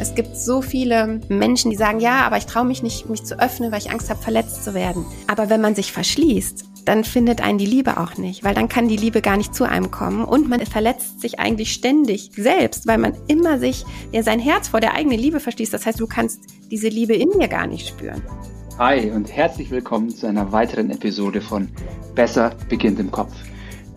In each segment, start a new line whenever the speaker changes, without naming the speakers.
Es gibt so viele Menschen, die sagen, ja, aber ich traue mich nicht, mich zu öffnen, weil ich Angst habe, verletzt zu werden. Aber wenn man sich verschließt, dann findet einen die Liebe auch nicht, weil dann kann die Liebe gar nicht zu einem kommen und man verletzt sich eigentlich ständig selbst, weil man immer sich ja sein Herz vor der eigenen Liebe verschließt. Das heißt, du kannst diese Liebe in dir gar nicht spüren.
Hi und herzlich willkommen zu einer weiteren Episode von Besser beginnt im Kopf,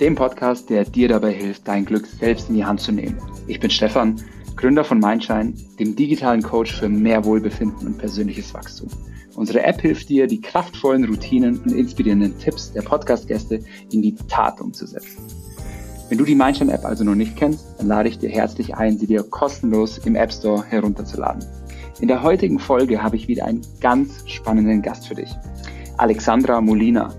dem Podcast, der dir dabei hilft, dein Glück selbst in die Hand zu nehmen. Ich bin Stefan Gründer von Mindshine, dem digitalen Coach für mehr Wohlbefinden und persönliches Wachstum. Unsere App hilft dir, die kraftvollen Routinen und inspirierenden Tipps der Podcast-Gäste in die Tat umzusetzen. Wenn du die Mindshine-App also noch nicht kennst, dann lade ich dir herzlich ein, sie dir kostenlos im App Store herunterzuladen. In der heutigen Folge habe ich wieder einen ganz spannenden Gast für dich. Alexandra Molina.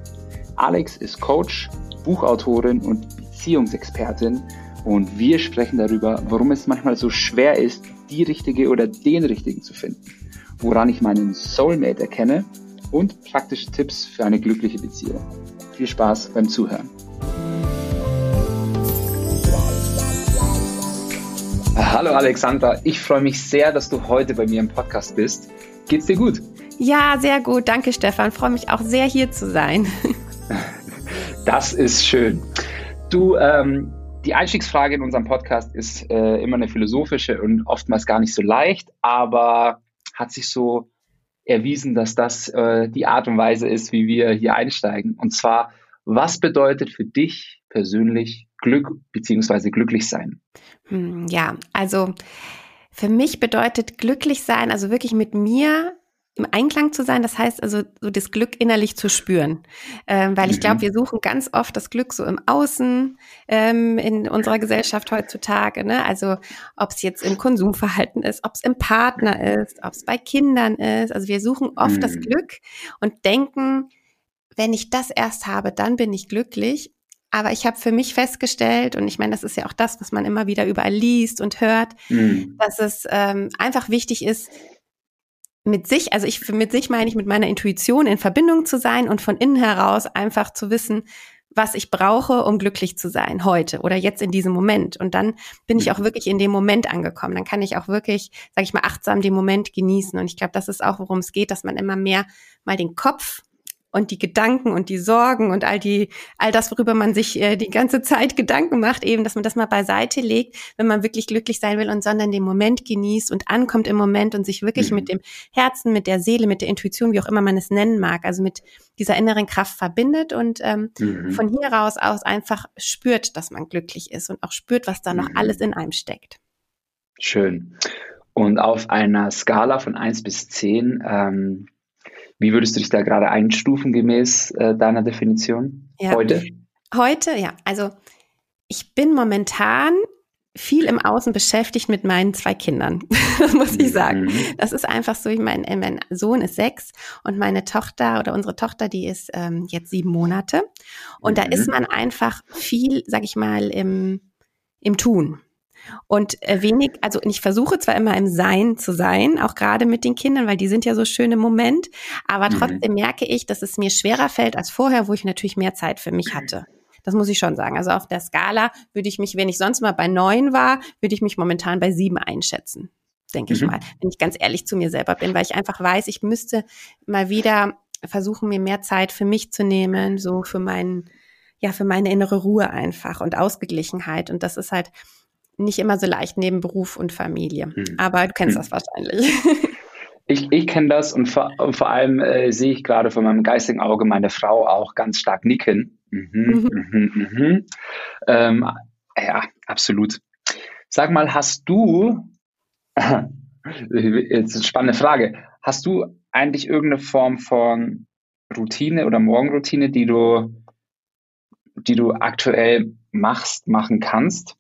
Alex ist Coach, Buchautorin und Beziehungsexpertin und wir sprechen darüber, warum es manchmal so schwer ist, die richtige oder den richtigen zu finden, woran ich meinen Soulmate erkenne und praktische Tipps für eine glückliche Beziehung. Viel Spaß beim Zuhören. Hallo Alexandra, ich freue mich sehr, dass du heute bei mir im Podcast bist. Geht's dir gut?
Ja, sehr gut. Danke, Stefan. Freue mich auch sehr, hier zu sein.
Das ist schön. Du, ähm, die Einstiegsfrage in unserem Podcast ist äh, immer eine philosophische und oftmals gar nicht so leicht, aber hat sich so erwiesen, dass das äh, die Art und Weise ist, wie wir hier einsteigen. Und zwar, was bedeutet für dich persönlich Glück bzw. glücklich sein?
Hm, ja, also für mich bedeutet glücklich sein, also wirklich mit mir im Einklang zu sein, das heißt also so das Glück innerlich zu spüren, ähm, weil ich glaube, mhm. wir suchen ganz oft das Glück so im Außen ähm, in unserer Gesellschaft heutzutage. Ne? Also ob es jetzt im Konsumverhalten ist, ob es im Partner ist, ob es bei Kindern ist. Also wir suchen oft mhm. das Glück und denken, wenn ich das erst habe, dann bin ich glücklich. Aber ich habe für mich festgestellt, und ich meine, das ist ja auch das, was man immer wieder überall liest und hört, mhm. dass es ähm, einfach wichtig ist, mit sich, also ich mit sich meine ich mit meiner Intuition in Verbindung zu sein und von innen heraus einfach zu wissen, was ich brauche, um glücklich zu sein heute oder jetzt in diesem Moment. Und dann bin ich auch wirklich in dem Moment angekommen. Dann kann ich auch wirklich, sage ich mal, achtsam den Moment genießen. Und ich glaube, das ist auch, worum es geht, dass man immer mehr mal den Kopf und die Gedanken und die Sorgen und all die, all das, worüber man sich äh, die ganze Zeit Gedanken macht, eben, dass man das mal beiseite legt, wenn man wirklich glücklich sein will und sondern den Moment genießt und ankommt im Moment und sich wirklich mhm. mit dem Herzen, mit der Seele, mit der Intuition, wie auch immer man es nennen mag, also mit dieser inneren Kraft verbindet und ähm, mhm. von hier raus aus einfach spürt, dass man glücklich ist und auch spürt, was da noch mhm. alles in einem steckt.
Schön. Und auf einer Skala von eins bis zehn ähm, wie würdest du dich da gerade einstufen gemäß äh, deiner Definition
ja. heute? Heute, ja. Also ich bin momentan viel im Außen beschäftigt mit meinen zwei Kindern, muss ich sagen. Mhm. Das ist einfach so, ich mein, äh, mein Sohn ist sechs und meine Tochter oder unsere Tochter, die ist ähm, jetzt sieben Monate. Und mhm. da ist man einfach viel, sag ich mal, im, im Tun. Und äh, wenig, also ich versuche zwar immer im Sein zu sein, auch gerade mit den Kindern, weil die sind ja so schön im Moment, aber mhm. trotzdem merke ich, dass es mir schwerer fällt als vorher, wo ich natürlich mehr Zeit für mich hatte. Das muss ich schon sagen. Also auf der Skala würde ich mich, wenn ich sonst mal bei neun war, würde ich mich momentan bei sieben einschätzen, denke mhm. ich mal, wenn ich ganz ehrlich zu mir selber bin, weil ich einfach weiß, ich müsste mal wieder versuchen, mir mehr Zeit für mich zu nehmen, so für meinen, ja, für meine innere Ruhe einfach und Ausgeglichenheit. Und das ist halt, nicht immer so leicht neben Beruf und Familie. Hm. Aber du kennst hm. das wahrscheinlich.
Ich, ich kenne das und vor, vor allem äh, sehe ich gerade von meinem geistigen Auge meine Frau auch ganz stark nicken. Mhm, mhm. Mhm, mhm. Ähm, ja, absolut. Sag mal, hast du, jetzt eine spannende Frage, hast du eigentlich irgendeine Form von Routine oder Morgenroutine, die du, die du aktuell machst, machen kannst?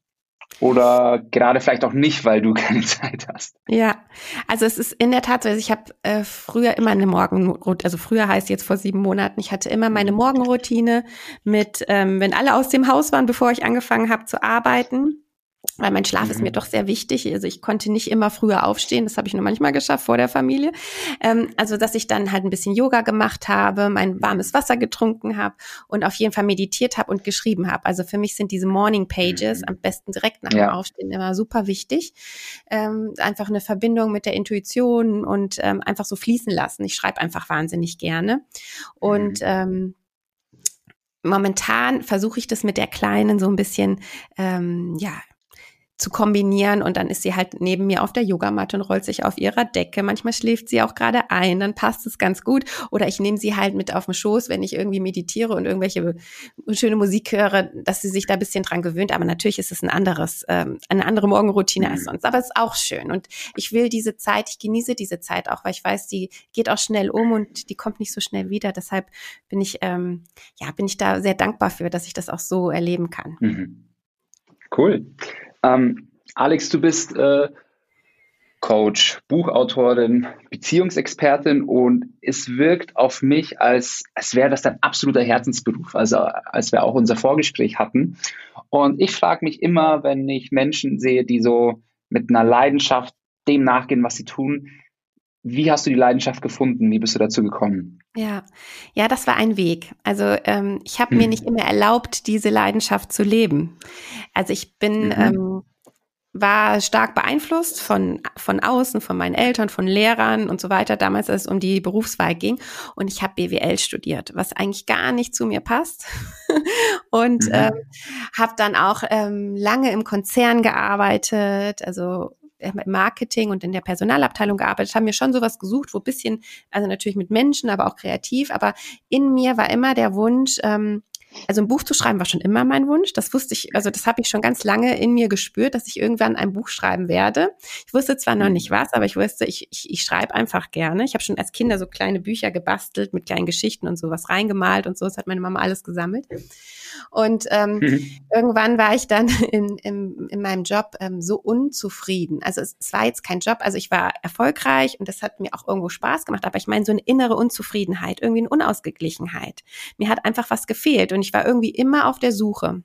Oder gerade vielleicht auch nicht, weil du keine Zeit hast.
Ja, also es ist in der Tat so, also ich habe äh, früher immer eine Morgenroutine, also früher heißt jetzt vor sieben Monaten, ich hatte immer meine Morgenroutine mit, ähm, wenn alle aus dem Haus waren, bevor ich angefangen habe zu arbeiten, weil mein Schlaf ist mir mhm. doch sehr wichtig. Also ich konnte nicht immer früher aufstehen, das habe ich nur manchmal geschafft vor der Familie. Ähm, also dass ich dann halt ein bisschen Yoga gemacht habe, mein warmes Wasser getrunken habe und auf jeden Fall meditiert habe und geschrieben habe. Also für mich sind diese Morning Pages mhm. am besten direkt nach ja. dem Aufstehen immer super wichtig. Ähm, einfach eine Verbindung mit der Intuition und ähm, einfach so fließen lassen. Ich schreibe einfach wahnsinnig gerne und mhm. ähm, momentan versuche ich das mit der Kleinen so ein bisschen, ähm, ja, zu kombinieren und dann ist sie halt neben mir auf der Yogamatte und rollt sich auf ihrer Decke. Manchmal schläft sie auch gerade ein, dann passt es ganz gut. Oder ich nehme sie halt mit auf den Schoß, wenn ich irgendwie meditiere und irgendwelche schöne Musik höre, dass sie sich da ein bisschen dran gewöhnt. Aber natürlich ist es ein anderes, ähm, eine andere Morgenroutine mhm. als sonst. Aber es ist auch schön. Und ich will diese Zeit, ich genieße diese Zeit auch, weil ich weiß, die geht auch schnell um und die kommt nicht so schnell wieder. Deshalb bin ich, ähm, ja, bin ich da sehr dankbar für, dass ich das auch so erleben kann.
Mhm. Cool. Ähm, Alex, du bist äh, Coach, Buchautorin, Beziehungsexpertin und es wirkt auf mich, als, als wäre das dein absoluter Herzensberuf, also als wir auch unser Vorgespräch hatten. Und ich frage mich immer, wenn ich Menschen sehe, die so mit einer Leidenschaft dem nachgehen, was sie tun, wie hast du die Leidenschaft gefunden? Wie bist du dazu gekommen?
Ja, ja, das war ein Weg. Also ähm, ich habe hm. mir nicht immer erlaubt, diese Leidenschaft zu leben. Also ich bin mhm. ähm, war stark beeinflusst von von außen, von meinen Eltern, von Lehrern und so weiter. Damals, als es um die Berufswahl ging, und ich habe BWL studiert, was eigentlich gar nicht zu mir passt. und mhm. ähm, habe dann auch ähm, lange im Konzern gearbeitet, also im Marketing und in der Personalabteilung gearbeitet, haben mir schon sowas gesucht, wo bisschen, also natürlich mit Menschen, aber auch kreativ, aber in mir war immer der Wunsch, ähm, also ein Buch zu schreiben war schon immer mein Wunsch. Das wusste ich, also das habe ich schon ganz lange in mir gespürt, dass ich irgendwann ein Buch schreiben werde. Ich wusste zwar noch nicht was, aber ich wusste, ich, ich, ich schreibe einfach gerne. Ich habe schon als Kinder so kleine Bücher gebastelt mit kleinen Geschichten und sowas reingemalt und so. Das hat meine Mama alles gesammelt. Und ähm, mhm. irgendwann war ich dann in, in, in meinem Job ähm, so unzufrieden. Also es, es war jetzt kein Job, also ich war erfolgreich und das hat mir auch irgendwo Spaß gemacht, aber ich meine so eine innere Unzufriedenheit, irgendwie eine Unausgeglichenheit. Mir hat einfach was gefehlt und ich war irgendwie immer auf der Suche.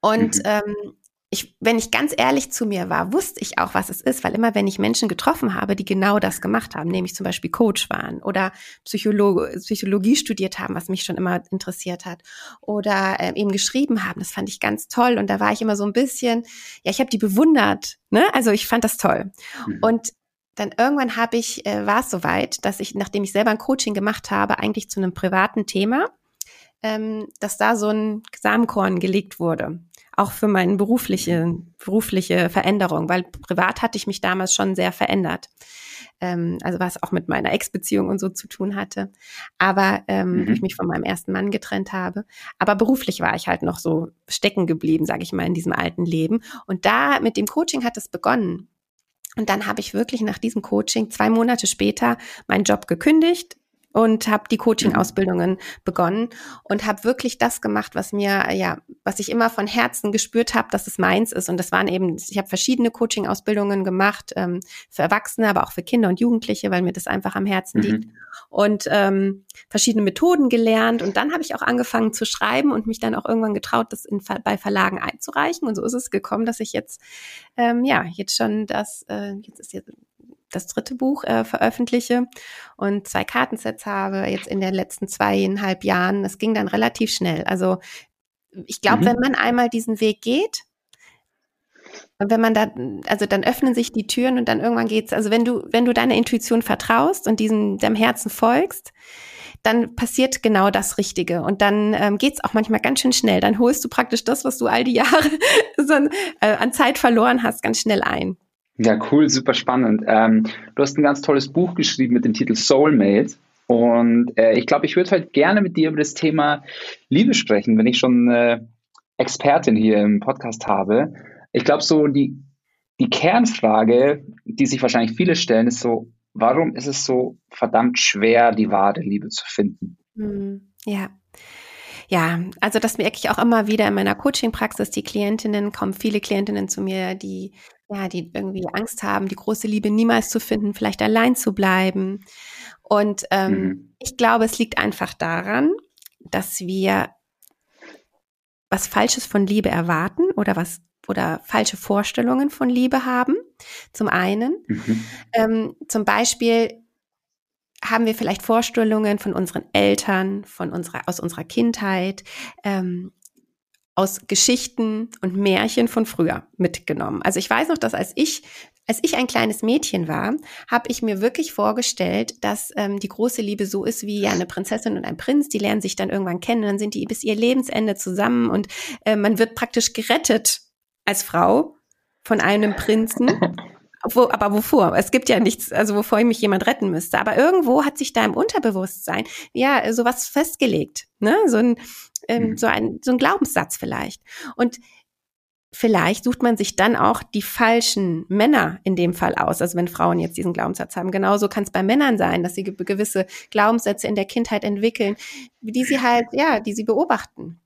Und mhm. ähm, ich, wenn ich ganz ehrlich zu mir war, wusste ich auch, was es ist, weil immer wenn ich Menschen getroffen habe, die genau das gemacht haben, nämlich zum Beispiel Coach waren oder Psycholo Psychologie studiert haben, was mich schon immer interessiert hat, oder äh, eben geschrieben haben, das fand ich ganz toll und da war ich immer so ein bisschen, ja, ich habe die bewundert, ne? Also ich fand das toll. Mhm. Und dann irgendwann habe ich, äh, war es soweit, dass ich, nachdem ich selber ein Coaching gemacht habe, eigentlich zu einem privaten Thema, ähm, dass da so ein Samenkorn gelegt wurde auch für meine berufliche, berufliche Veränderung, weil privat hatte ich mich damals schon sehr verändert. Ähm, also was auch mit meiner Ex-Beziehung und so zu tun hatte. Aber ähm, mhm. ich mich von meinem ersten Mann getrennt habe. Aber beruflich war ich halt noch so stecken geblieben, sage ich mal, in diesem alten Leben. Und da mit dem Coaching hat es begonnen. Und dann habe ich wirklich nach diesem Coaching zwei Monate später meinen Job gekündigt, und habe die Coaching-Ausbildungen begonnen und habe wirklich das gemacht, was mir, ja, was ich immer von Herzen gespürt habe, dass es meins ist. Und das waren eben, ich habe verschiedene Coaching-Ausbildungen gemacht, ähm, für Erwachsene, aber auch für Kinder und Jugendliche, weil mir das einfach am Herzen mhm. liegt. Und ähm, verschiedene Methoden gelernt. Und dann habe ich auch angefangen zu schreiben und mich dann auch irgendwann getraut, das in, bei Verlagen einzureichen. Und so ist es gekommen, dass ich jetzt, ähm, ja, jetzt schon das, äh, jetzt ist jetzt das dritte Buch äh, veröffentliche und zwei Kartensets habe, jetzt in den letzten zweieinhalb Jahren. Das ging dann relativ schnell. Also ich glaube, mhm. wenn man einmal diesen Weg geht, wenn man da, also dann öffnen sich die Türen und dann irgendwann geht's. Also wenn du, wenn du deiner Intuition vertraust und diesem deinem Herzen folgst, dann passiert genau das Richtige. Und dann ähm, geht's auch manchmal ganz schön schnell. Dann holst du praktisch das, was du all die Jahre so, äh, an Zeit verloren hast, ganz schnell ein.
Ja, cool, super spannend. Ähm, du hast ein ganz tolles Buch geschrieben mit dem Titel Soulmate. Und äh, ich glaube, ich würde halt gerne mit dir über das Thema Liebe sprechen, wenn ich schon äh, Expertin hier im Podcast habe. Ich glaube, so die, die Kernfrage, die sich wahrscheinlich viele stellen, ist so, warum ist es so verdammt schwer, die wahre Liebe zu finden?
Hm, ja. Ja, also das merke ich auch immer wieder in meiner Coaching-Praxis. Die Klientinnen kommen viele Klientinnen zu mir, die ja, die irgendwie Angst haben, die große Liebe niemals zu finden, vielleicht allein zu bleiben. Und ähm, mhm. ich glaube, es liegt einfach daran, dass wir was Falsches von Liebe erwarten oder was oder falsche Vorstellungen von Liebe haben. Zum einen. Mhm. Ähm, zum Beispiel haben wir vielleicht Vorstellungen von unseren Eltern, von unserer, aus unserer Kindheit, ähm, aus Geschichten und Märchen von früher mitgenommen. Also ich weiß noch, dass als ich als ich ein kleines Mädchen war, habe ich mir wirklich vorgestellt, dass ähm, die große Liebe so ist wie ja eine Prinzessin und ein Prinz, die lernen sich dann irgendwann kennen, dann sind die bis ihr Lebensende zusammen und äh, man wird praktisch gerettet als Frau von einem Prinzen. Wo, aber wovor? Es gibt ja nichts, also wovor ich mich jemand retten müsste. Aber irgendwo hat sich da im Unterbewusstsein ja sowas festgelegt, ne? So ein, ähm, mhm. so ein so ein Glaubenssatz vielleicht. Und vielleicht sucht man sich dann auch die falschen Männer in dem Fall aus. Also wenn Frauen jetzt diesen Glaubenssatz haben. Genauso kann es bei Männern sein, dass sie gewisse Glaubenssätze in der Kindheit entwickeln, die sie halt, ja, die sie beobachten.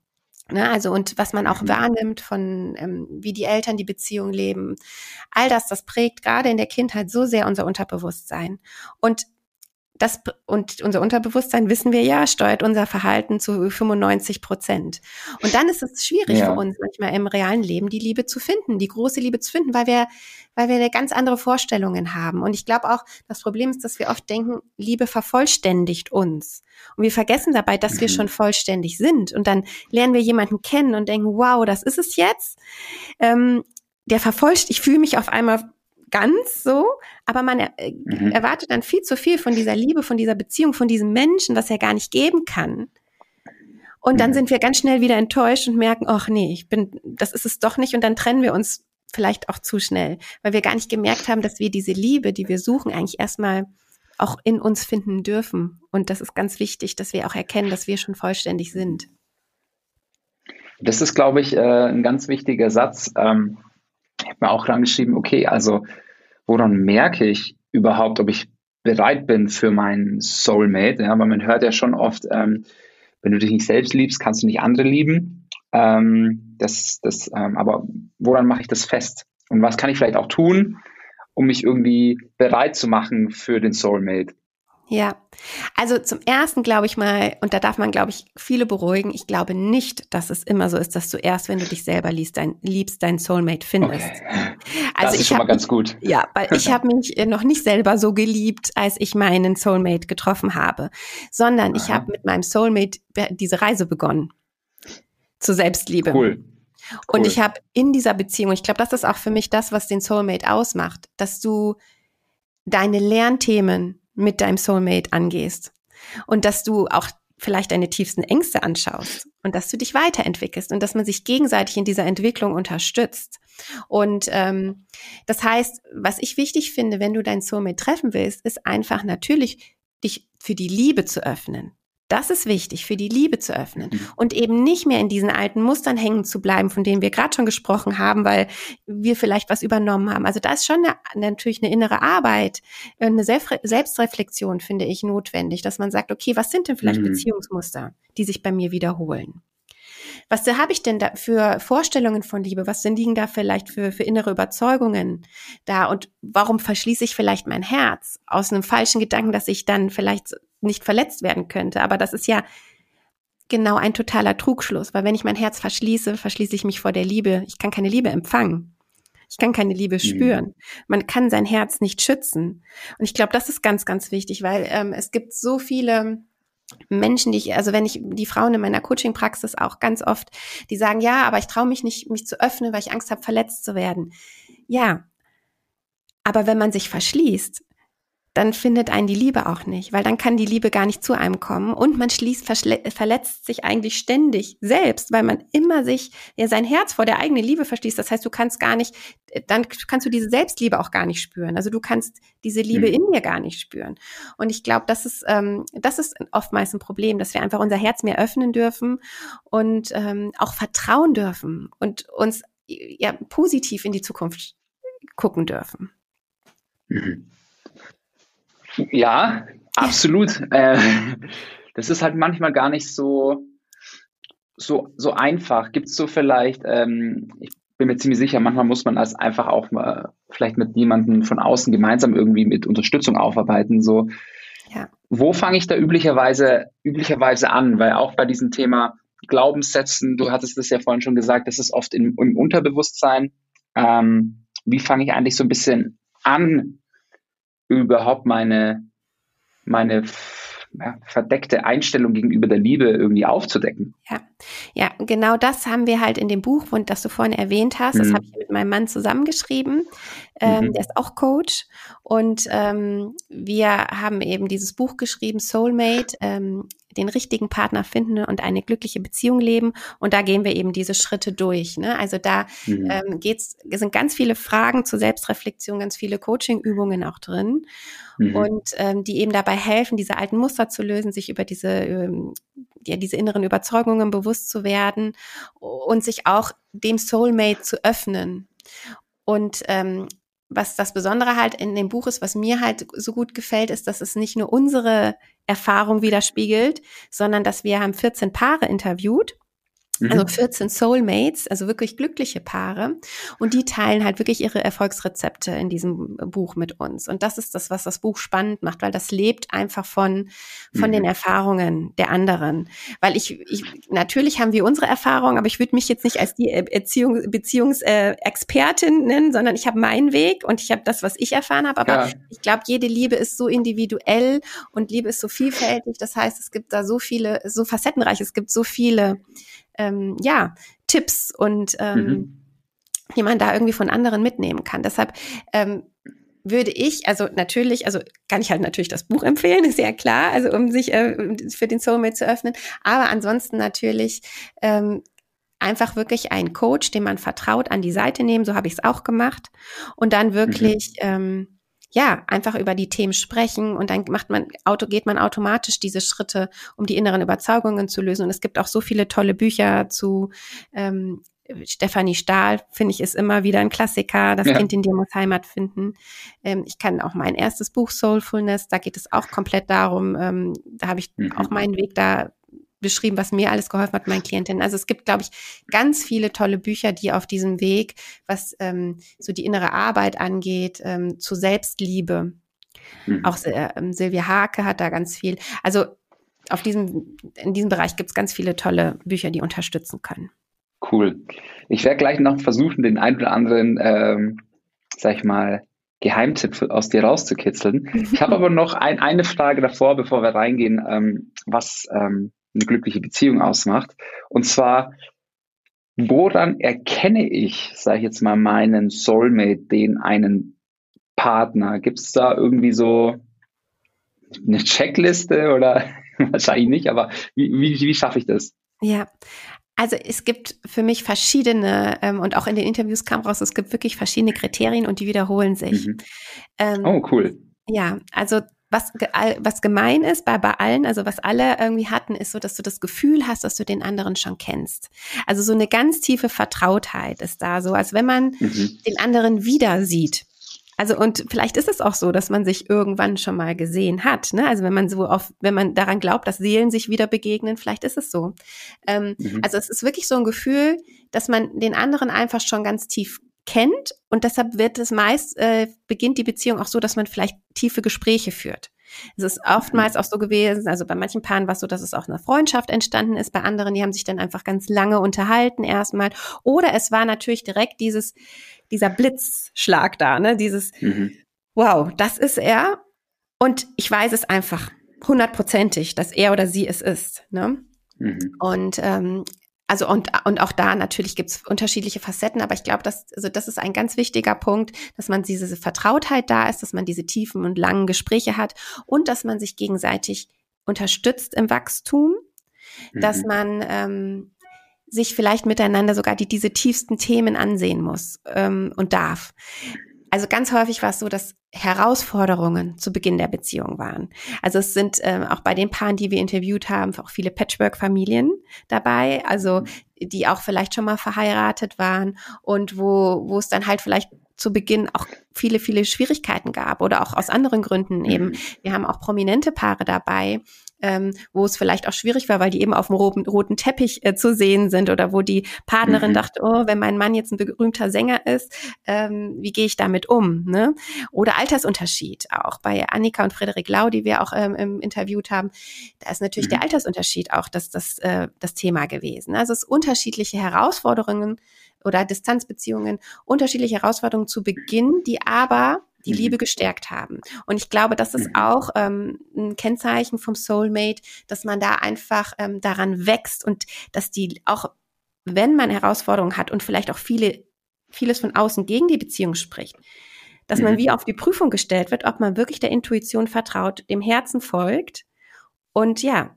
Ne, also und was man auch mhm. wahrnimmt von ähm, wie die Eltern die Beziehung leben, all das, das prägt gerade in der Kindheit so sehr unser Unterbewusstsein. Und das und unser Unterbewusstsein wissen wir ja, steuert unser Verhalten zu 95 Prozent. Und dann ist es schwierig ja. für uns manchmal im realen Leben die Liebe zu finden, die große Liebe zu finden, weil wir, weil wir ganz andere Vorstellungen haben. Und ich glaube auch, das Problem ist, dass wir oft denken, Liebe vervollständigt uns. Und wir vergessen dabei, dass mhm. wir schon vollständig sind. Und dann lernen wir jemanden kennen und denken, wow, das ist es jetzt. Ähm, der vervollständigt, ich fühle mich auf einmal ganz so, aber man er, äh, mhm. erwartet dann viel zu viel von dieser Liebe, von dieser Beziehung, von diesem Menschen, was er gar nicht geben kann. Und dann mhm. sind wir ganz schnell wieder enttäuscht und merken, ach nee, ich bin, das ist es doch nicht. Und dann trennen wir uns vielleicht auch zu schnell, weil wir gar nicht gemerkt haben, dass wir diese Liebe, die wir suchen, eigentlich erstmal auch in uns finden dürfen. Und das ist ganz wichtig, dass wir auch erkennen, dass wir schon vollständig sind.
Das ist, glaube ich, äh, ein ganz wichtiger Satz. Ähm, ich habe mir auch reingeschrieben, okay, also woran merke ich überhaupt, ob ich bereit bin für meinen Soulmate? Ja, weil man hört ja schon oft, ähm, wenn du dich nicht selbst liebst, kannst du nicht andere lieben. Ähm, das, das, ähm, aber woran mache ich das fest? Und was kann ich vielleicht auch tun, um mich irgendwie bereit zu machen für den Soulmate?
Ja, also zum ersten glaube ich mal, und da darf man, glaube ich, viele beruhigen, ich glaube nicht, dass es immer so ist, dass du erst, wenn du dich selber liebst, dein, liebst, dein Soulmate findest. Okay.
Also das ist ich schon hab, mal ganz gut.
Ja, weil ich habe mich noch nicht selber so geliebt, als ich meinen Soulmate getroffen habe, sondern Aha. ich habe mit meinem Soulmate diese Reise begonnen zur Selbstliebe. Cool. Und cool. ich habe in dieser Beziehung, ich glaube, das ist auch für mich das, was den Soulmate ausmacht, dass du deine Lernthemen mit deinem Soulmate angehst und dass du auch vielleicht deine tiefsten Ängste anschaust und dass du dich weiterentwickelst und dass man sich gegenseitig in dieser Entwicklung unterstützt. Und ähm, das heißt, was ich wichtig finde, wenn du dein Soulmate treffen willst, ist einfach natürlich dich für die Liebe zu öffnen. Das ist wichtig, für die Liebe zu öffnen mhm. und eben nicht mehr in diesen alten Mustern hängen zu bleiben, von denen wir gerade schon gesprochen haben, weil wir vielleicht was übernommen haben. Also da ist schon eine, natürlich eine innere Arbeit, eine Selbstreflexion, finde ich, notwendig, dass man sagt, okay, was sind denn vielleicht mhm. Beziehungsmuster, die sich bei mir wiederholen? Was habe ich denn da für Vorstellungen von Liebe? Was liegen da vielleicht für, für innere Überzeugungen da? Und warum verschließe ich vielleicht mein Herz aus einem falschen Gedanken, dass ich dann vielleicht nicht verletzt werden könnte? Aber das ist ja genau ein totaler Trugschluss, weil wenn ich mein Herz verschließe, verschließe ich mich vor der Liebe. Ich kann keine Liebe empfangen. Ich kann keine Liebe mhm. spüren. Man kann sein Herz nicht schützen. Und ich glaube, das ist ganz, ganz wichtig, weil ähm, es gibt so viele Menschen, die ich, also wenn ich die Frauen in meiner Coaching-Praxis auch ganz oft, die sagen, ja, aber ich traue mich nicht, mich zu öffnen, weil ich Angst habe, verletzt zu werden. Ja, aber wenn man sich verschließt, dann findet einen die Liebe auch nicht, weil dann kann die Liebe gar nicht zu einem kommen und man schließt, verletzt sich eigentlich ständig selbst, weil man immer sich ja sein Herz vor der eigenen Liebe verschließt. Das heißt, du kannst gar nicht, dann kannst du diese Selbstliebe auch gar nicht spüren. Also du kannst diese Liebe mhm. in dir gar nicht spüren. Und ich glaube, das ist ähm, das ist oftmals ein Problem, dass wir einfach unser Herz mehr öffnen dürfen und ähm, auch vertrauen dürfen und uns ja positiv in die Zukunft gucken dürfen.
Mhm. Ja, absolut. äh, das ist halt manchmal gar nicht so, so, so einfach. Gibt es so vielleicht, ähm, ich bin mir ziemlich sicher, manchmal muss man das einfach auch mal vielleicht mit jemandem von außen gemeinsam irgendwie mit Unterstützung aufarbeiten. So, ja. wo fange ich da üblicherweise, üblicherweise an? Weil auch bei diesem Thema Glaubenssätzen, du hattest es ja vorhin schon gesagt, das ist oft im, im Unterbewusstsein. Ähm, wie fange ich eigentlich so ein bisschen an, überhaupt meine, meine ja, verdeckte Einstellung gegenüber der Liebe irgendwie aufzudecken.
Ja, ja, genau das haben wir halt in dem Buch, das du vorhin erwähnt hast. Mhm. Das habe ich mit meinem Mann zusammengeschrieben. Ähm, mhm. Der ist auch Coach und ähm, wir haben eben dieses Buch geschrieben, Soulmate, ähm, den richtigen Partner finden und eine glückliche Beziehung leben. Und da gehen wir eben diese Schritte durch. Ne? Also da mhm. ähm, geht's, sind ganz viele Fragen zur Selbstreflexion, ganz viele Coaching-Übungen auch drin. Mhm. Und ähm, die eben dabei helfen, diese alten Muster zu lösen, sich über diese, ähm, ja, diese inneren Überzeugungen bewusst zu werden und sich auch dem Soulmate zu öffnen. Und ähm, was das Besondere halt in dem Buch ist, was mir halt so gut gefällt, ist, dass es nicht nur unsere Erfahrung widerspiegelt, sondern dass wir haben 14 Paare interviewt also 14 mhm. Soulmates, also wirklich glückliche Paare. Und die teilen halt wirklich ihre Erfolgsrezepte in diesem Buch mit uns. Und das ist das, was das Buch spannend macht, weil das lebt einfach von, von mhm. den Erfahrungen der anderen. Weil ich, ich, natürlich haben wir unsere Erfahrungen, aber ich würde mich jetzt nicht als die Erziehung, Beziehungsexpertin nennen, sondern ich habe meinen Weg und ich habe das, was ich erfahren habe. Aber ja. ich glaube, jede Liebe ist so individuell und Liebe ist so vielfältig. Das heißt, es gibt da so viele, so facettenreich, es gibt so viele ähm, ja, Tipps und ähm, mhm. die man da irgendwie von anderen mitnehmen kann. Deshalb ähm, würde ich, also natürlich, also kann ich halt natürlich das Buch empfehlen, ist ja klar, also um sich äh, für den Soulmate zu öffnen. Aber ansonsten natürlich ähm, einfach wirklich einen Coach, dem man vertraut, an die Seite nehmen. So habe ich es auch gemacht. Und dann wirklich mhm. ähm, ja, einfach über die Themen sprechen und dann macht man, auto, geht man automatisch diese Schritte, um die inneren Überzeugungen zu lösen. Und es gibt auch so viele tolle Bücher zu ähm, Stefanie Stahl, finde ich, ist immer wieder ein Klassiker. Das ja. Kind in dir muss Heimat finden. Ähm, ich kann auch mein erstes Buch Soulfulness, da geht es auch komplett darum, ähm, da habe ich mhm. auch meinen Weg da beschrieben, was mir alles geholfen hat, meinen Klientinnen. Also es gibt, glaube ich, ganz viele tolle Bücher, die auf diesem Weg, was ähm, so die innere Arbeit angeht, ähm, zu Selbstliebe. Mhm. Auch äh, Silvia Hake hat da ganz viel. Also auf diesem, in diesem Bereich gibt es ganz viele tolle Bücher, die unterstützen können.
Cool. Ich werde gleich noch versuchen, den ein oder anderen, ähm, sag ich mal, Geheimtipp aus dir rauszukitzeln. Ich habe aber noch ein, eine Frage davor, bevor wir reingehen, ähm, was ähm, eine glückliche Beziehung ausmacht. Und zwar, woran erkenne ich, sage ich jetzt mal, meinen Soulmate, den einen Partner? Gibt es da irgendwie so eine Checkliste oder wahrscheinlich nicht, aber wie, wie, wie schaffe ich das?
Ja, also es gibt für mich verschiedene, ähm, und auch in den Interviews kam raus, es gibt wirklich verschiedene Kriterien und die wiederholen sich. Mhm.
Ähm, oh, cool.
Ja, also was, was gemein ist bei, bei allen, also was alle irgendwie hatten, ist so, dass du das Gefühl hast, dass du den anderen schon kennst. Also so eine ganz tiefe Vertrautheit ist da, so als wenn man mhm. den anderen wieder sieht. Also und vielleicht ist es auch so, dass man sich irgendwann schon mal gesehen hat. Ne? Also wenn man so auf, wenn man daran glaubt, dass Seelen sich wieder begegnen, vielleicht ist es so. Ähm, mhm. Also es ist wirklich so ein Gefühl, dass man den anderen einfach schon ganz tief kennt und deshalb wird es meist, äh, beginnt die Beziehung auch so, dass man vielleicht tiefe Gespräche führt. Es ist oftmals auch so gewesen, also bei manchen Paaren war es so, dass es auch eine Freundschaft entstanden ist, bei anderen, die haben sich dann einfach ganz lange unterhalten erstmal. Oder es war natürlich direkt dieses, dieser Blitzschlag da, ne? Dieses, mhm. wow, das ist er. Und ich weiß es einfach hundertprozentig, dass er oder sie es ist. Ne? Mhm. Und ähm, also und, und auch da natürlich gibt's unterschiedliche Facetten, aber ich glaube, dass, also das ist ein ganz wichtiger Punkt, dass man diese Vertrautheit da ist, dass man diese tiefen und langen Gespräche hat und dass man sich gegenseitig unterstützt im Wachstum, mhm. dass man ähm, sich vielleicht miteinander sogar die, diese tiefsten Themen ansehen muss ähm, und darf also ganz häufig war es so, dass Herausforderungen zu Beginn der Beziehung waren. Also es sind ähm, auch bei den Paaren, die wir interviewt haben, auch viele Patchwork-Familien dabei, also die auch vielleicht schon mal verheiratet waren und wo, wo es dann halt vielleicht zu Beginn auch viele, viele Schwierigkeiten gab oder auch aus anderen Gründen eben. Mhm. Wir haben auch prominente Paare dabei, ähm, wo es vielleicht auch schwierig war, weil die eben auf dem roten, roten Teppich äh, zu sehen sind oder wo die Partnerin mhm. dachte, oh, wenn mein Mann jetzt ein berühmter Sänger ist, ähm, wie gehe ich damit um? Ne? Oder Altersunterschied auch bei Annika und Frederik Lau, die wir auch ähm, interviewt haben, da ist natürlich mhm. der Altersunterschied auch das, das, äh, das Thema gewesen. Also es unterschiedliche Herausforderungen oder Distanzbeziehungen, unterschiedliche Herausforderungen zu Beginn, die aber die mhm. Liebe gestärkt haben. Und ich glaube, das ist mhm. auch ähm, ein Kennzeichen vom Soulmate, dass man da einfach ähm, daran wächst und dass die auch, wenn man Herausforderungen hat und vielleicht auch viele, vieles von außen gegen die Beziehung spricht, dass man mhm. wie auf die Prüfung gestellt wird, ob man wirklich der Intuition vertraut, dem Herzen folgt und ja,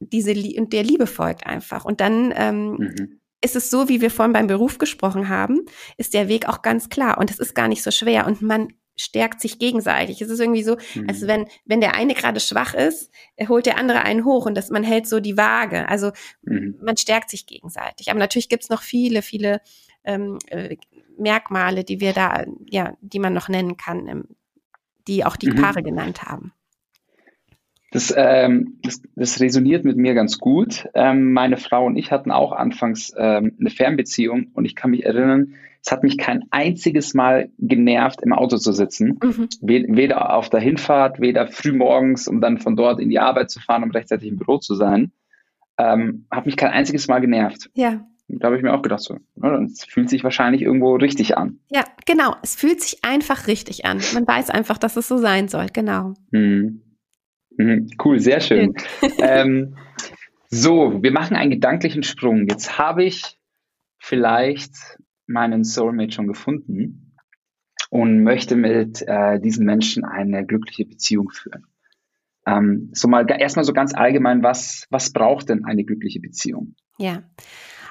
diese und der Liebe folgt einfach. Und dann ähm, mhm. ist es so, wie wir vorhin beim Beruf gesprochen haben, ist der Weg auch ganz klar und es ist gar nicht so schwer und man stärkt sich gegenseitig. Es ist irgendwie so, mhm. als wenn, wenn der eine gerade schwach ist, holt der andere einen hoch und das, man hält so die Waage. Also mhm. man stärkt sich gegenseitig. Aber natürlich gibt's noch viele, viele ähm, äh, Merkmale, die wir da, ja, die man noch nennen kann, ähm, die auch die mhm. Paare genannt haben.
Das, ähm, das, das, resoniert mit mir ganz gut. Ähm, meine Frau und ich hatten auch anfangs ähm, eine Fernbeziehung und ich kann mich erinnern, es hat mich kein einziges Mal genervt, im Auto zu sitzen. Mhm. Weder auf der Hinfahrt, weder früh morgens, um dann von dort in die Arbeit zu fahren, um rechtzeitig im Büro zu sein. Ähm, hat mich kein einziges Mal genervt.
Ja.
Da habe ich mir auch gedacht, so, es fühlt sich wahrscheinlich irgendwo richtig an.
Ja, genau. Es fühlt sich einfach richtig an. Man weiß einfach, dass es so sein soll. Genau. Mhm.
Mhm. Cool, sehr schön. ähm, so, wir machen einen gedanklichen Sprung. Jetzt habe ich vielleicht meinen Soulmate schon gefunden und möchte mit äh, diesen Menschen eine glückliche Beziehung führen. Ähm, so mal erstmal so ganz allgemein, was, was braucht denn eine glückliche Beziehung?
Ja.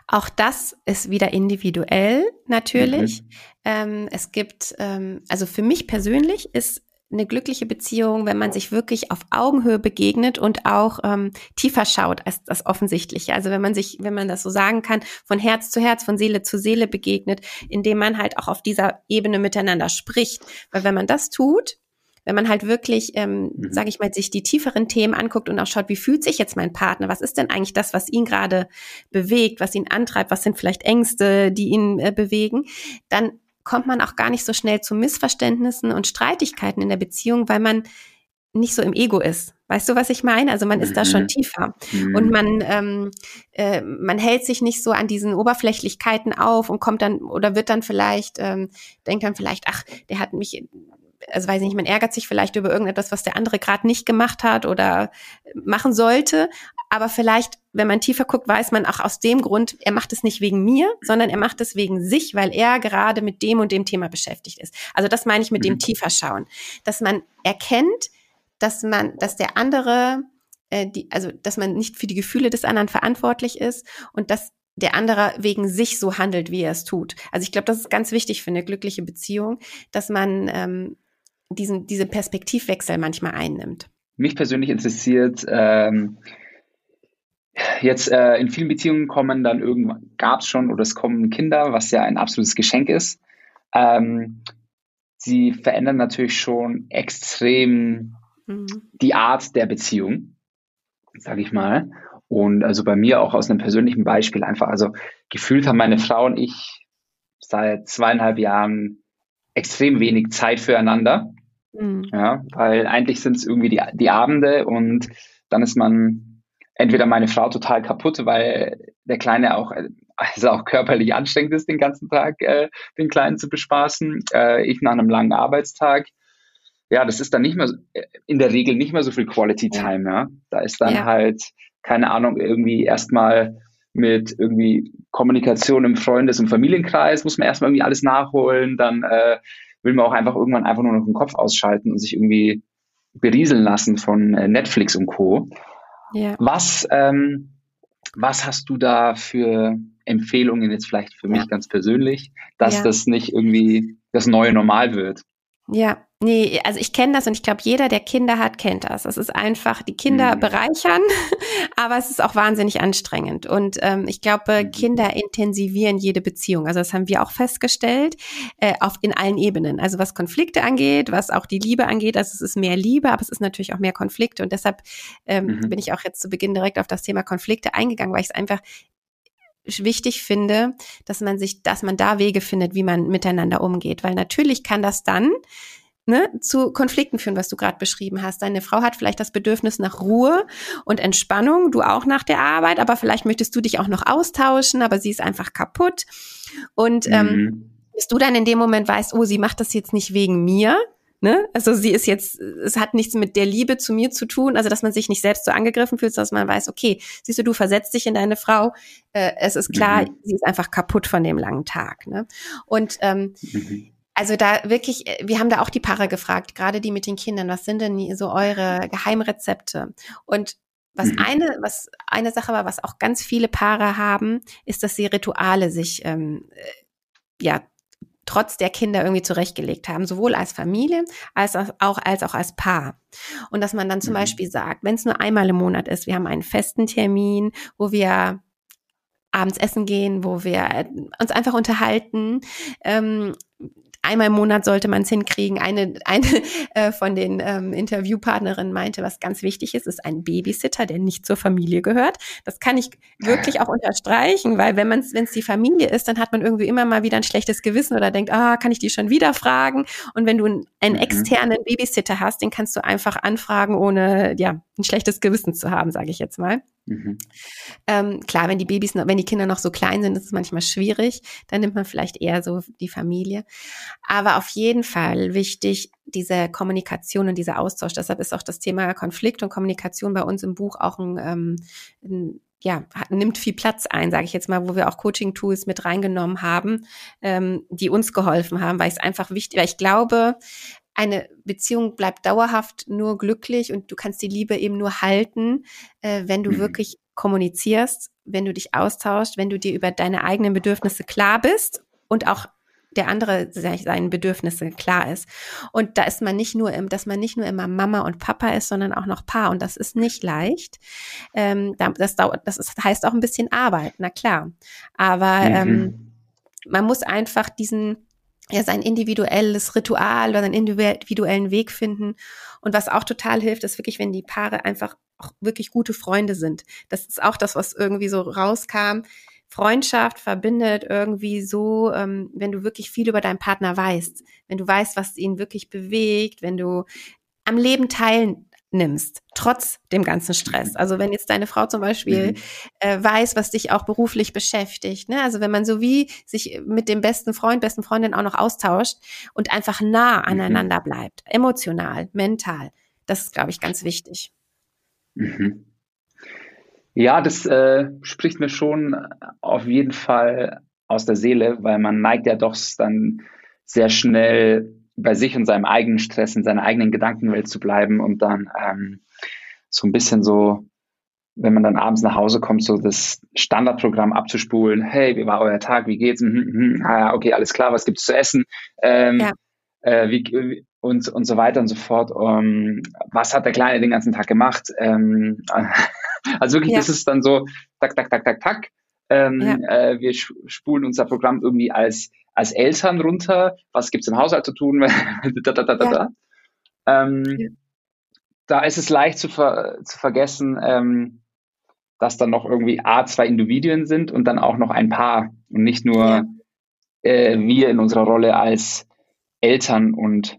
Auch das ist wieder individuell natürlich. Mhm. Ähm, es gibt, ähm, also für mich persönlich ist eine glückliche Beziehung, wenn man sich wirklich auf Augenhöhe begegnet und auch ähm, tiefer schaut als das Offensichtliche. Also wenn man sich, wenn man das so sagen kann, von Herz zu Herz, von Seele zu Seele begegnet, indem man halt auch auf dieser Ebene miteinander spricht. Weil wenn man das tut, wenn man halt wirklich, ähm, mhm. sage ich mal, sich die tieferen Themen anguckt und auch schaut, wie fühlt sich jetzt mein Partner? Was ist denn eigentlich das, was ihn gerade bewegt, was ihn antreibt? Was sind vielleicht Ängste, die ihn äh, bewegen? Dann kommt man auch gar nicht so schnell zu Missverständnissen und Streitigkeiten in der Beziehung, weil man nicht so im Ego ist. Weißt du, was ich meine? Also man ist mhm. da schon mhm. tiefer mhm. und man ähm, äh, man hält sich nicht so an diesen Oberflächlichkeiten auf und kommt dann oder wird dann vielleicht ähm, denkt dann vielleicht, ach, der hat mich also weiß ich nicht, man ärgert sich vielleicht über irgendetwas, was der andere gerade nicht gemacht hat oder machen sollte. Aber vielleicht, wenn man tiefer guckt, weiß man auch aus dem Grund, er macht es nicht wegen mir, sondern er macht es wegen sich, weil er gerade mit dem und dem Thema beschäftigt ist. Also das meine ich mit mhm. dem tiefer schauen, dass man erkennt, dass man, dass der andere, äh, die, also dass man nicht für die Gefühle des anderen verantwortlich ist und dass der andere wegen sich so handelt, wie er es tut. Also ich glaube, das ist ganz wichtig für eine glückliche Beziehung, dass man ähm, diesen, diese Perspektivwechsel manchmal einnimmt.
Mich persönlich interessiert, ähm, jetzt äh, in vielen Beziehungen kommen dann irgendwann, gab es schon oder es kommen Kinder, was ja ein absolutes Geschenk ist. Ähm, sie verändern natürlich schon extrem mhm. die Art der Beziehung, sage ich mal. Und also bei mir auch aus einem persönlichen Beispiel einfach, also gefühlt haben meine Frau und ich seit zweieinhalb Jahren extrem wenig Zeit füreinander. Mhm. Ja, weil eigentlich sind es irgendwie die, die Abende und dann ist man entweder meine Frau total kaputt, weil der Kleine auch, also auch körperlich anstrengend ist, den ganzen Tag äh, den Kleinen zu bespaßen. Äh, ich nach einem langen Arbeitstag. Ja, das ist dann nicht mehr, in der Regel nicht mehr so viel Quality Time. Ja. Da ist dann ja. halt, keine Ahnung, irgendwie erstmal mit irgendwie Kommunikation im Freundes- und Familienkreis muss man erstmal irgendwie alles nachholen. Dann äh, will man auch einfach irgendwann einfach nur noch den Kopf ausschalten und sich irgendwie berieseln lassen von äh, Netflix und Co. Ja. Was, ähm, was hast du da für Empfehlungen jetzt vielleicht für mich ja. ganz persönlich, dass ja. das nicht irgendwie das neue Normal wird?
Ja, nee, also ich kenne das und ich glaube, jeder, der Kinder hat, kennt das. Es ist einfach, die Kinder mhm. bereichern, aber es ist auch wahnsinnig anstrengend. Und ähm, ich glaube, mhm. Kinder intensivieren jede Beziehung. Also das haben wir auch festgestellt, äh, auf, in allen Ebenen. Also was Konflikte angeht, was auch die Liebe angeht, also es ist mehr Liebe, aber es ist natürlich auch mehr Konflikte. Und deshalb ähm, mhm. bin ich auch jetzt zu Beginn direkt auf das Thema Konflikte eingegangen, weil ich es einfach wichtig finde, dass man sich, dass man da Wege findet, wie man miteinander umgeht. Weil natürlich kann das dann ne, zu Konflikten führen, was du gerade beschrieben hast. Deine Frau hat vielleicht das Bedürfnis nach Ruhe und Entspannung, du auch nach der Arbeit, aber vielleicht möchtest du dich auch noch austauschen, aber sie ist einfach kaputt. Und ähm, mhm. bis du dann in dem Moment weißt, oh, sie macht das jetzt nicht wegen mir, Ne? Also sie ist jetzt, es hat nichts mit der Liebe zu mir zu tun, also dass man sich nicht selbst so angegriffen fühlt, dass man weiß, okay, siehst du, du versetzt dich in deine Frau, äh, es ist klar, mhm. sie ist einfach kaputt von dem langen Tag. Ne? Und ähm, mhm. also da wirklich, äh, wir haben da auch die Paare gefragt, gerade die mit den Kindern, was sind denn so eure Geheimrezepte? Und was mhm. eine, was eine Sache war, was auch ganz viele Paare haben, ist, dass sie Rituale sich ähm, äh, ja trotz der Kinder irgendwie zurechtgelegt haben, sowohl als Familie als auch als auch als Paar. Und dass man dann zum mhm. Beispiel sagt, wenn es nur einmal im Monat ist, wir haben einen festen Termin, wo wir abends essen gehen, wo wir uns einfach unterhalten, ähm, einmal im Monat sollte man es hinkriegen. Eine, eine äh, von den ähm, Interviewpartnerinnen meinte, was ganz wichtig ist, ist ein Babysitter, der nicht zur Familie gehört. Das kann ich wirklich auch unterstreichen, weil wenn man wenn es die Familie ist, dann hat man irgendwie immer mal wieder ein schlechtes Gewissen oder denkt, ah, kann ich die schon wieder fragen? Und wenn du einen, einen mhm. externen Babysitter hast, den kannst du einfach anfragen, ohne ja ein schlechtes Gewissen zu haben, sage ich jetzt mal. Mhm. Ähm, klar, wenn die Babys, noch, wenn die Kinder noch so klein sind, ist es manchmal schwierig. Dann nimmt man vielleicht eher so die Familie. Aber auf jeden Fall wichtig, diese Kommunikation und dieser Austausch. Deshalb ist auch das Thema Konflikt und Kommunikation bei uns im Buch auch ein, ähm, ein ja, nimmt viel Platz ein, sage ich jetzt mal, wo wir auch Coaching-Tools mit reingenommen haben, ähm, die uns geholfen haben, weil es einfach wichtig, weil ich glaube, eine Beziehung bleibt dauerhaft nur glücklich und du kannst die Liebe eben nur halten, äh, wenn du mhm. wirklich kommunizierst, wenn du dich austauschst, wenn du dir über deine eigenen Bedürfnisse klar bist und auch der andere seinen Bedürfnissen klar ist. Und da ist man nicht nur im, dass man nicht nur immer Mama und Papa ist, sondern auch noch Paar. Und das ist nicht leicht. Ähm, das dauert, das ist, heißt auch ein bisschen Arbeit, na klar. Aber mhm. ähm, man muss einfach diesen ja, sein individuelles Ritual oder einen individuellen Weg finden. Und was auch total hilft, ist wirklich, wenn die Paare einfach auch wirklich gute Freunde sind. Das ist auch das, was irgendwie so rauskam. Freundschaft verbindet irgendwie so, ähm, wenn du wirklich viel über deinen Partner weißt, wenn du weißt, was ihn wirklich bewegt, wenn du am Leben teilen nimmst, trotz dem ganzen Stress. Also wenn jetzt deine Frau zum Beispiel mhm. äh, weiß, was dich auch beruflich beschäftigt, ne? also wenn man so wie sich mit dem besten Freund, besten Freundin auch noch austauscht und einfach nah mhm. aneinander bleibt, emotional, mental, das ist, glaube ich, ganz wichtig.
Mhm. Ja, das äh, spricht mir schon auf jeden Fall aus der Seele, weil man neigt ja doch dann sehr schnell bei sich und seinem eigenen Stress, in seiner eigenen Gedankenwelt zu bleiben und dann ähm, so ein bisschen so, wenn man dann abends nach Hause kommt, so das Standardprogramm abzuspulen. Hey, wie war euer Tag? Wie geht's? Mhm, mhm. Ah, okay, alles klar. Was gibt's zu essen? Ähm, ja. äh, wie, und, und so weiter und so fort. Um, ähm, was hat der Kleine den ganzen Tag gemacht? Ähm, also wirklich, ja. das ist dann so, tak, tak, tak, tak, tak. Ähm, ja. äh, wir spulen unser Programm irgendwie als als Eltern runter, was gibt es im Haushalt zu tun, da, da, da, da, ja. ähm, ja. da ist es leicht zu, ver zu vergessen, ähm, dass dann noch irgendwie A, zwei Individuen sind und dann auch noch ein Paar und nicht nur ja. äh, wir in unserer Rolle als Eltern und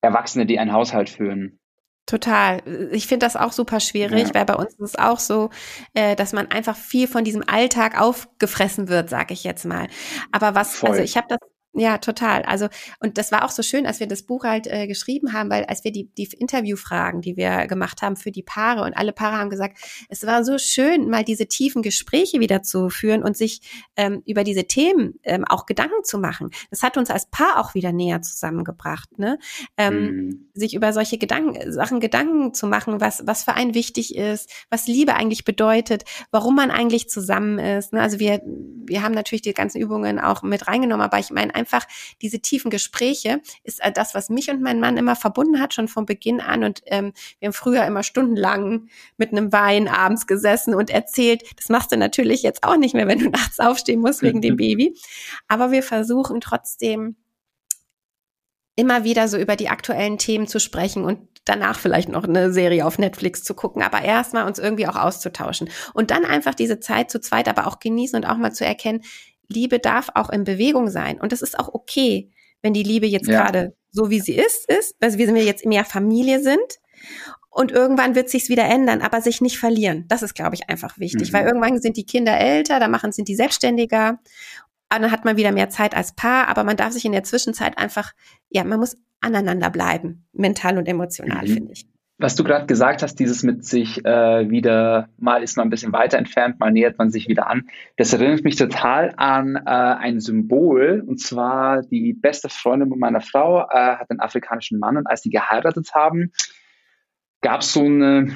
Erwachsene, die einen Haushalt führen.
Total. Ich finde das auch super schwierig, ja. weil bei uns ist es auch so, äh, dass man einfach viel von diesem Alltag aufgefressen wird, sag ich jetzt mal. Aber was, also Voll. also ich habe das ja, total. Also, und das war auch so schön, als wir das Buch halt äh, geschrieben haben, weil als wir die, die Interviewfragen, die wir gemacht haben für die Paare und alle Paare haben gesagt, es war so schön, mal diese tiefen Gespräche wieder zu führen und sich ähm, über diese Themen ähm, auch Gedanken zu machen. Das hat uns als Paar auch wieder näher zusammengebracht, ne? Ähm, mhm. Sich über solche Gedanken, Sachen Gedanken zu machen, was, was für einen wichtig ist, was Liebe eigentlich bedeutet, warum man eigentlich zusammen ist. Ne? Also wir, wir haben natürlich die ganzen Übungen auch mit reingenommen, aber ich meine einfach diese tiefen Gespräche ist äh, das, was mich und meinen Mann immer verbunden hat, schon von Beginn an. Und ähm, wir haben früher immer stundenlang mit einem Wein abends gesessen und erzählt. Das machst du natürlich jetzt auch nicht mehr, wenn du nachts aufstehen musst wegen dem Baby. Aber wir versuchen trotzdem immer wieder so über die aktuellen Themen zu sprechen und danach vielleicht noch eine Serie auf Netflix zu gucken, aber erstmal uns irgendwie auch auszutauschen und dann einfach diese Zeit zu zweit aber auch genießen und auch mal zu erkennen, Liebe darf auch in Bewegung sein und es ist auch okay, wenn die Liebe jetzt ja. gerade so wie sie ist, ist, weil wir jetzt mehr Familie sind und irgendwann wird sich's wieder ändern, aber sich nicht verlieren. Das ist, glaube ich, einfach wichtig, mhm. weil irgendwann sind die Kinder älter, da machen sind die selbstständiger dann hat man wieder mehr Zeit als Paar, aber man darf sich in der Zwischenzeit einfach, ja, man muss aneinander bleiben, mental und emotional, mhm. finde ich.
Was du gerade gesagt hast, dieses mit sich äh, wieder, mal ist man ein bisschen weiter entfernt, mal nähert man sich wieder an. Das erinnert mich total an äh, ein Symbol, und zwar die beste Freundin meiner Frau äh, hat einen afrikanischen Mann und als die geheiratet haben, gab es so eine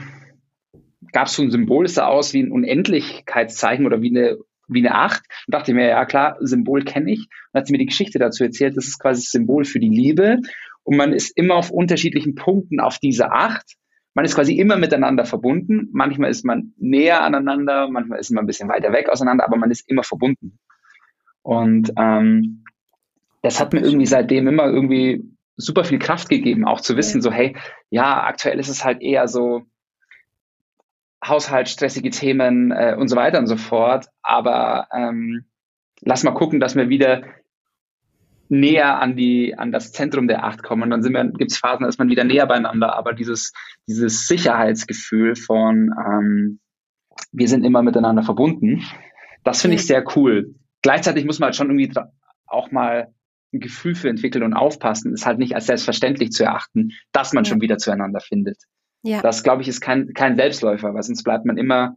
gab es so ein Symbol, das sah aus wie ein Unendlichkeitszeichen oder wie eine wie eine Acht. Und dachte mir, ja klar, Symbol kenne ich. Und hat sie mir die Geschichte dazu erzählt, das ist quasi das Symbol für die Liebe. Und man ist immer auf unterschiedlichen Punkten auf dieser Acht. Man ist quasi immer miteinander verbunden. Manchmal ist man näher aneinander, manchmal ist man ein bisschen weiter weg auseinander, aber man ist immer verbunden. Und ähm, das hat mir irgendwie seitdem immer irgendwie super viel Kraft gegeben, auch zu wissen, so hey, ja, aktuell ist es halt eher so, Haushalt, stressige Themen äh, und so weiter und so fort. Aber ähm, lass mal gucken, dass wir wieder näher an die an das Zentrum der Acht kommen. Und dann sind wir, gibt es Phasen, da ist man wieder näher beieinander. Aber dieses dieses Sicherheitsgefühl von ähm, wir sind immer miteinander verbunden, das finde ich sehr cool. Gleichzeitig muss man halt schon irgendwie auch mal ein Gefühl für entwickeln und aufpassen, ist halt nicht als selbstverständlich zu erachten, dass man ja. schon wieder zueinander findet. Ja. Das, glaube ich, ist kein, kein Selbstläufer, weil sonst bleibt man immer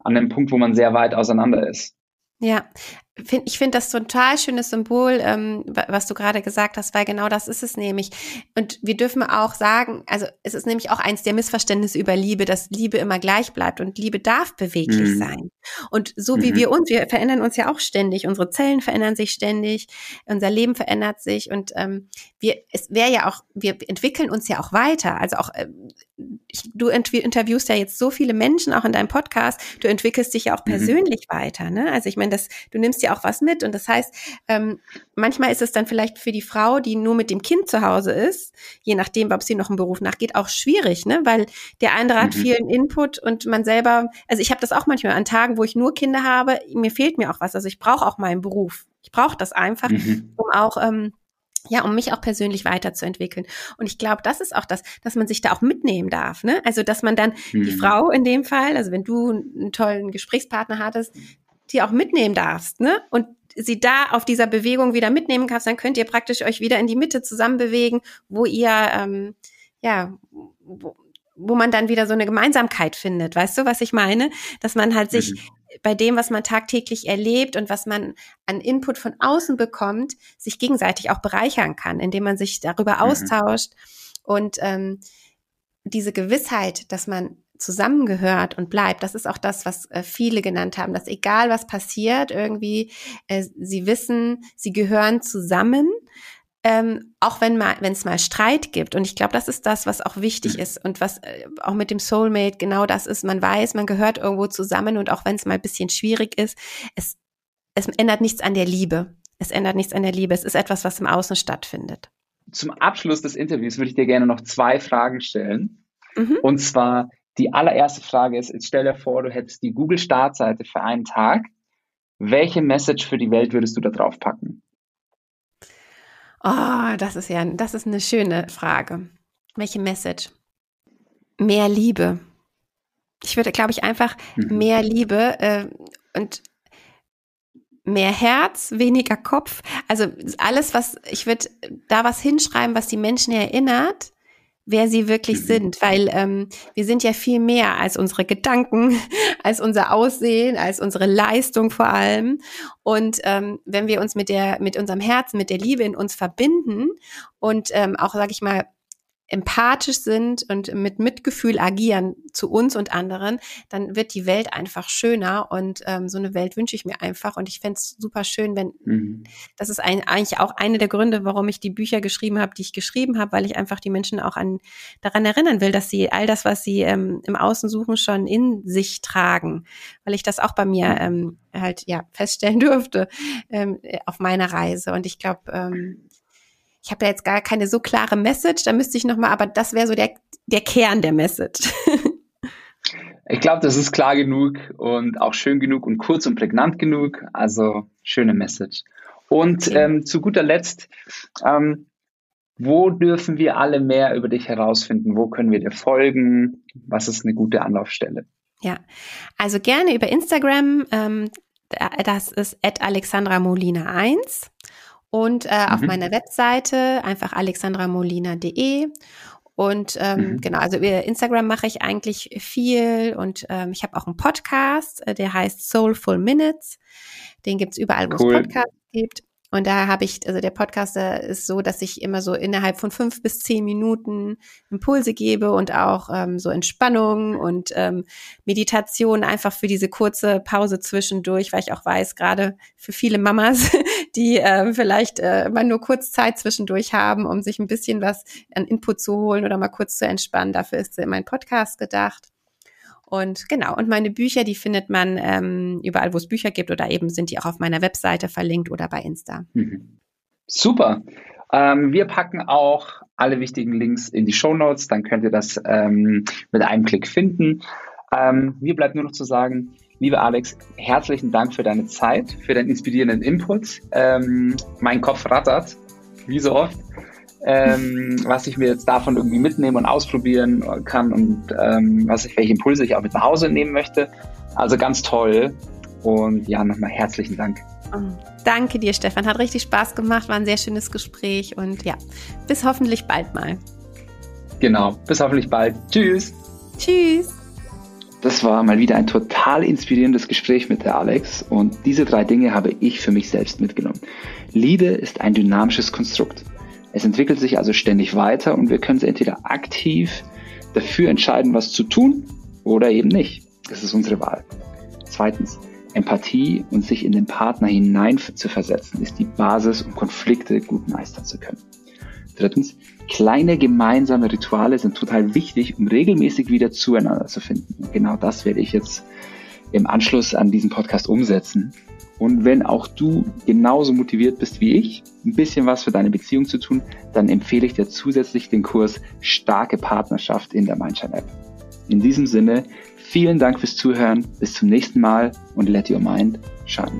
an dem Punkt, wo man sehr weit auseinander ist.
Ja, Find, ich finde das total schönes Symbol, ähm, was du gerade gesagt hast, weil genau das ist es nämlich. Und wir dürfen auch sagen, also es ist nämlich auch eins der Missverständnisse über Liebe, dass Liebe immer gleich bleibt und Liebe darf beweglich mhm. sein. Und so wie mhm. wir uns, wir verändern uns ja auch ständig, unsere Zellen verändern sich ständig, unser Leben verändert sich und ähm, wir, es wäre ja auch, wir entwickeln uns ja auch weiter. Also auch, äh, ich, du interviewst ja jetzt so viele Menschen auch in deinem Podcast, du entwickelst dich ja auch mhm. persönlich mhm. weiter. Ne? Also ich meine, das, du nimmst ja ja auch was mit. Und das heißt, ähm, manchmal ist es dann vielleicht für die Frau, die nur mit dem Kind zu Hause ist, je nachdem, ob sie noch einen Beruf nachgeht, auch schwierig, ne? Weil der andere mhm. hat vielen Input und man selber, also ich habe das auch manchmal an Tagen, wo ich nur Kinder habe, mir fehlt mir auch was. Also ich brauche auch meinen Beruf. Ich brauche das einfach, mhm. um auch ähm, ja, um mich auch persönlich weiterzuentwickeln. Und ich glaube, das ist auch das, dass man sich da auch mitnehmen darf. Ne? Also, dass man dann mhm. die Frau in dem Fall, also wenn du einen tollen Gesprächspartner hattest, die auch mitnehmen darfst, ne? Und sie da auf dieser Bewegung wieder mitnehmen kannst, dann könnt ihr praktisch euch wieder in die Mitte zusammen bewegen, wo ihr ähm, ja wo, wo man dann wieder so eine Gemeinsamkeit findet. Weißt du, was ich meine? Dass man halt sich mhm. bei dem, was man tagtäglich erlebt und was man an Input von außen bekommt, sich gegenseitig auch bereichern kann, indem man sich darüber mhm. austauscht und ähm, diese Gewissheit, dass man zusammengehört und bleibt. Das ist auch das, was äh, viele genannt haben, dass egal was passiert, irgendwie äh, sie wissen, sie gehören zusammen. Ähm, auch wenn mal, wenn es mal Streit gibt. Und ich glaube, das ist das, was auch wichtig mhm. ist und was äh, auch mit dem Soulmate genau das ist. Man weiß, man gehört irgendwo zusammen und auch wenn es mal ein bisschen schwierig ist, es, es ändert nichts an der Liebe. Es ändert nichts an der Liebe. Es ist etwas, was im Außen stattfindet.
Zum Abschluss des Interviews würde ich dir gerne noch zwei Fragen stellen. Mhm. Und zwar, die allererste Frage ist, jetzt stell dir vor, du hättest die Google-Startseite für einen Tag. Welche Message für die Welt würdest du da drauf packen?
Oh, das ist ja, das ist eine schöne Frage. Welche Message? Mehr Liebe. Ich würde, glaube ich, einfach mhm. mehr Liebe äh, und mehr Herz, weniger Kopf. Also alles, was ich würde da was hinschreiben, was die Menschen erinnert, wer sie wirklich sind, weil ähm, wir sind ja viel mehr als unsere Gedanken, als unser Aussehen, als unsere Leistung vor allem. Und ähm, wenn wir uns mit der, mit unserem Herzen, mit der Liebe in uns verbinden und ähm, auch, sage ich mal, empathisch sind und mit Mitgefühl agieren zu uns und anderen, dann wird die Welt einfach schöner und ähm, so eine Welt wünsche ich mir einfach und ich fände es super schön, wenn mhm. das ist ein, eigentlich auch eine der Gründe, warum ich die Bücher geschrieben habe, die ich geschrieben habe, weil ich einfach die Menschen auch an daran erinnern will, dass sie all das, was sie ähm, im Außen suchen, schon in sich tragen, weil ich das auch bei mir ähm, halt ja feststellen durfte ähm, auf meiner Reise und ich glaube ähm, ich habe da jetzt gar keine so klare Message, da müsste ich nochmal, aber das wäre so der, der Kern der Message.
ich glaube, das ist klar genug und auch schön genug und kurz und prägnant genug. Also schöne Message. Und okay. ähm, zu guter Letzt, ähm, wo dürfen wir alle mehr über dich herausfinden? Wo können wir dir folgen? Was ist eine gute Anlaufstelle?
Ja, also gerne über Instagram. Ähm, das ist at Alexandra Molina 1 und äh, mhm. auf meiner Webseite einfach alexandramolina.de. Und ähm, mhm. genau, also über Instagram mache ich eigentlich viel und ähm, ich habe auch einen Podcast, äh, der heißt Soulful Minutes. Den gibt's überall, wo cool. es Podcasts gibt. Und da habe ich, also der Podcaster ist so, dass ich immer so innerhalb von fünf bis zehn Minuten Impulse gebe und auch ähm, so Entspannung und ähm, Meditation einfach für diese kurze Pause zwischendurch, weil ich auch weiß, gerade für viele Mamas, die äh, vielleicht äh, mal nur kurz Zeit zwischendurch haben, um sich ein bisschen was an Input zu holen oder mal kurz zu entspannen. Dafür ist mein Podcast gedacht. Und genau, und meine Bücher, die findet man ähm, überall, wo es Bücher gibt oder eben sind die auch auf meiner Webseite verlinkt oder bei Insta. Mhm.
Super. Ähm, wir packen auch alle wichtigen Links in die Show Notes, dann könnt ihr das ähm, mit einem Klick finden. Ähm, mir bleibt nur noch zu sagen, liebe Alex, herzlichen Dank für deine Zeit, für deinen inspirierenden Input. Ähm, mein Kopf rattert, wie so oft ähm, was ich mir jetzt davon irgendwie mitnehmen und ausprobieren kann und ähm, was ich, welche Impulse ich auch mit nach Hause nehmen möchte. Also ganz toll. Und ja, nochmal herzlichen Dank.
Oh, danke dir, Stefan. Hat richtig Spaß gemacht, war ein sehr schönes Gespräch und ja, bis hoffentlich bald mal.
Genau, bis hoffentlich bald. Tschüss.
Tschüss.
Das war mal wieder ein total inspirierendes Gespräch mit der Alex und diese drei Dinge habe ich für mich selbst mitgenommen. Liebe ist ein dynamisches Konstrukt. Es entwickelt sich also ständig weiter und wir können entweder aktiv dafür entscheiden, was zu tun oder eben nicht. Das ist unsere Wahl. Zweitens, Empathie und sich in den Partner hinein zu versetzen, ist die Basis, um Konflikte gut meistern zu können. Drittens, kleine gemeinsame Rituale sind total wichtig, um regelmäßig wieder zueinander zu finden. Genau das werde ich jetzt im Anschluss an diesen Podcast umsetzen. Und wenn auch du genauso motiviert bist wie ich, ein bisschen was für deine Beziehung zu tun, dann empfehle ich dir zusätzlich den Kurs Starke Partnerschaft in der Mindshine App. In diesem Sinne, vielen Dank fürs Zuhören, bis zum nächsten Mal und let your mind shine.